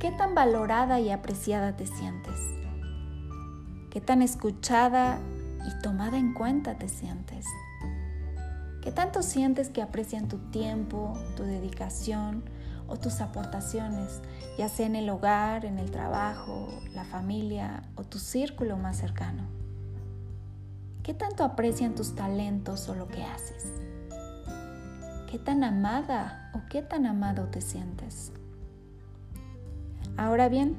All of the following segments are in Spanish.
¿Qué tan valorada y apreciada te sientes? ¿Qué tan escuchada y tomada en cuenta te sientes? ¿Qué tanto sientes que aprecian tu tiempo, tu dedicación o tus aportaciones, ya sea en el hogar, en el trabajo, la familia o tu círculo más cercano? ¿Qué tanto aprecian tus talentos o lo que haces? ¿Qué tan amada o qué tan amado te sientes? Ahora bien,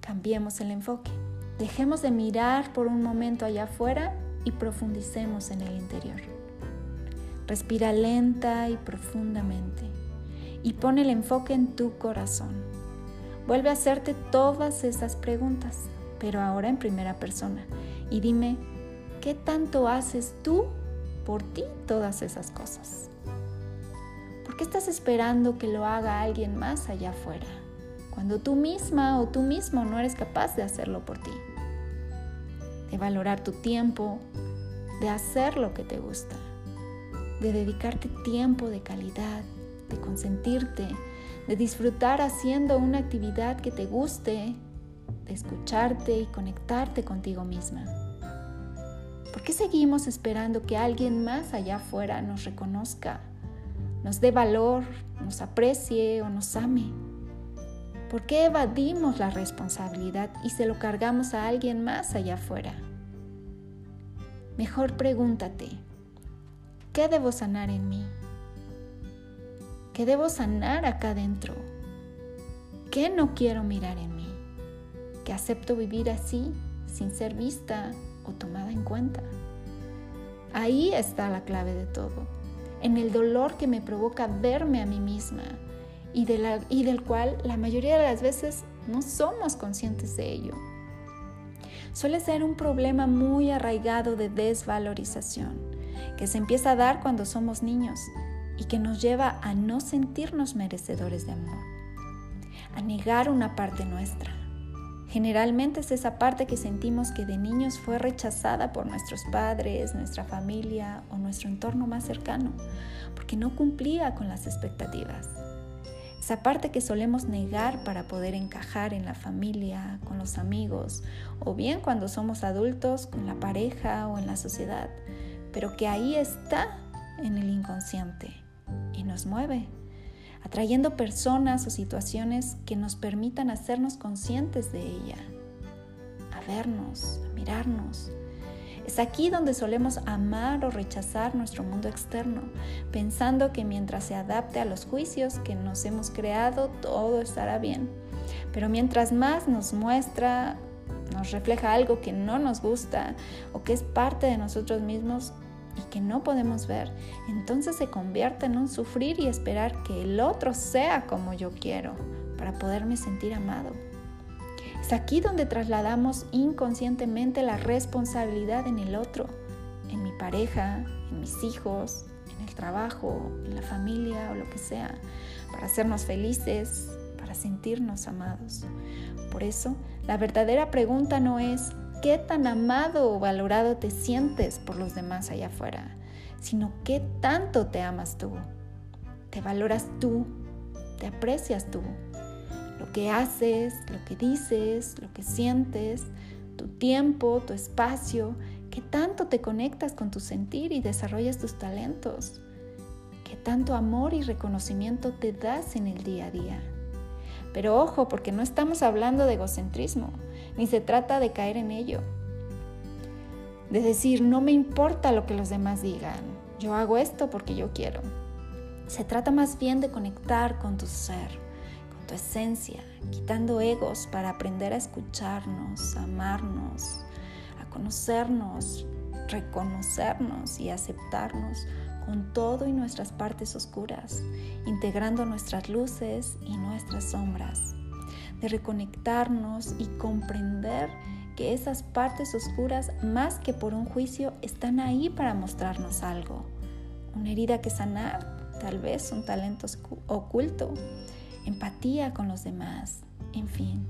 cambiemos el enfoque. Dejemos de mirar por un momento allá afuera y profundicemos en el interior. Respira lenta y profundamente y pon el enfoque en tu corazón. Vuelve a hacerte todas esas preguntas, pero ahora en primera persona. Y dime, ¿qué tanto haces tú por ti todas esas cosas? ¿Por qué estás esperando que lo haga alguien más allá afuera? Cuando tú misma o tú mismo no eres capaz de hacerlo por ti, de valorar tu tiempo, de hacer lo que te gusta, de dedicarte tiempo de calidad, de consentirte, de disfrutar haciendo una actividad que te guste, de escucharte y conectarte contigo misma. ¿Por qué seguimos esperando que alguien más allá afuera nos reconozca, nos dé valor, nos aprecie o nos ame? ¿Por qué evadimos la responsabilidad y se lo cargamos a alguien más allá afuera? Mejor pregúntate, ¿qué debo sanar en mí? ¿Qué debo sanar acá adentro? ¿Qué no quiero mirar en mí? ¿Qué acepto vivir así, sin ser vista o tomada en cuenta? Ahí está la clave de todo, en el dolor que me provoca verme a mí misma y, del cual la mayoría de las veces no somos conscientes de ello. Suele ser un problema muy arraigado de desvalorización, que se empieza a dar cuando somos niños y que nos lleva a no sentirnos merecedores de amor, a negar una parte nuestra. Generalmente es esa parte que sentimos que de niños fue rechazada por nuestros padres, nuestra familia o nuestro entorno más cercano, porque no cumplía con las expectativas esa parte que solemos negar para poder encajar en la familia, con los amigos, o bien cuando somos adultos, con la pareja o en la sociedad, pero que ahí está en el inconsciente y nos mueve, atrayendo personas o situaciones que nos permitan hacernos conscientes de ella, a vernos, a mirarnos, es aquí donde solemos amar o rechazar nuestro mundo externo, pensando que mientras se adapte a los juicios que nos hemos creado, todo estará bien. Pero mientras más nos muestra, nos refleja algo que no nos gusta o que es parte de nosotros mismos y que no podemos ver, entonces se convierte en un sufrir y esperar que el otro sea como yo quiero para poderme sentir amado. Es aquí donde trasladamos inconscientemente la responsabilidad en el otro, en mi pareja, en mis hijos, en el trabajo, en la familia o lo que sea, para hacernos felices, para sentirnos amados. Por eso, la verdadera pregunta no es qué tan amado o valorado te sientes por los demás allá afuera, sino qué tanto te amas tú, te valoras tú, te aprecias tú lo que haces, lo que dices, lo que sientes, tu tiempo, tu espacio, qué tanto te conectas con tu sentir y desarrollas tus talentos, qué tanto amor y reconocimiento te das en el día a día. Pero ojo, porque no estamos hablando de egocentrismo, ni se trata de caer en ello. De decir, no me importa lo que los demás digan, yo hago esto porque yo quiero. Se trata más bien de conectar con tu ser, tu esencia, quitando egos para aprender a escucharnos, amarnos, a conocernos, reconocernos y aceptarnos con todo y nuestras partes oscuras, integrando nuestras luces y nuestras sombras. de reconectarnos y comprender que esas partes oscuras, más que por un juicio, están ahí para mostrarnos algo. Una herida que sanar, tal vez un talento oculto, empatía con los demás, en fin.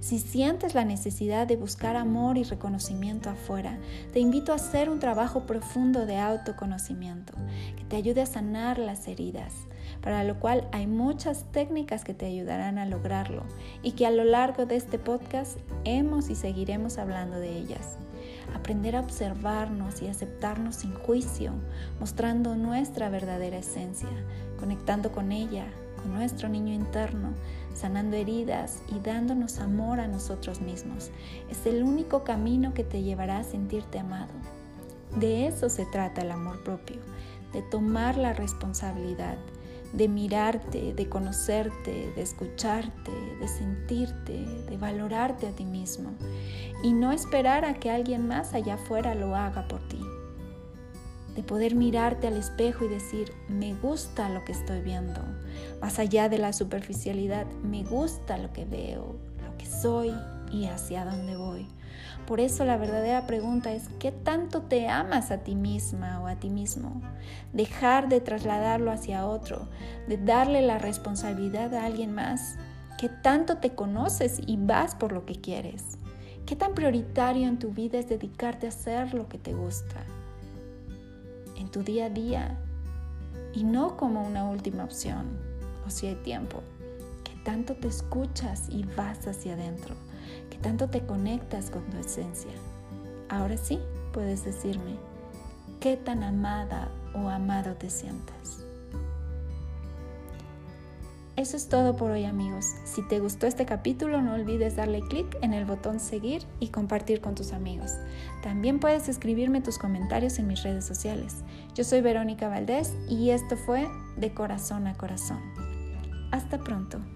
Si sientes la necesidad de buscar amor y reconocimiento afuera, te invito a hacer un trabajo profundo de autoconocimiento que te ayude a sanar las heridas, para lo cual hay muchas técnicas que te ayudarán a lograrlo y que a lo largo de este podcast hemos y seguiremos hablando de ellas. Aprender a observarnos y aceptarnos sin juicio, mostrando nuestra verdadera esencia, conectando con ella, nuestro niño interno, sanando heridas y dándonos amor a nosotros mismos. Es el único camino que te llevará a sentirte amado. De eso se trata el amor propio, de tomar la responsabilidad, de mirarte, de conocerte, de escucharte, de sentirte, de valorarte a ti mismo y no esperar a que alguien más allá afuera lo haga por ti. De poder mirarte al espejo y decir, me gusta lo que estoy viendo, más allá de la superficialidad, me gusta lo que veo, lo que soy y hacia dónde voy. Por eso la verdadera pregunta es, ¿qué tanto te amas a ti misma o a ti mismo? Dejar de trasladarlo hacia otro, de darle la responsabilidad a alguien más. ¿Qué tanto te conoces y vas por lo que quieres? ¿Qué tan prioritario en tu vida es dedicarte a hacer lo que te gusta? En tu día a día y no como una última opción si hay tiempo. ¿Qué tanto te escuchas y vas hacia adentro? que tanto te conectas con tu esencia. Ahora sí puedes decirme qué tan amada o amado te sientas. Eso es todo por hoy amigos. Si te gustó este capítulo no olvides darle clic en el botón seguir y compartir con tus amigos. También puedes escribirme tus comentarios en mis redes sociales. Yo soy Verónica Valdés y esto fue De Corazón a Corazón. Hasta pronto.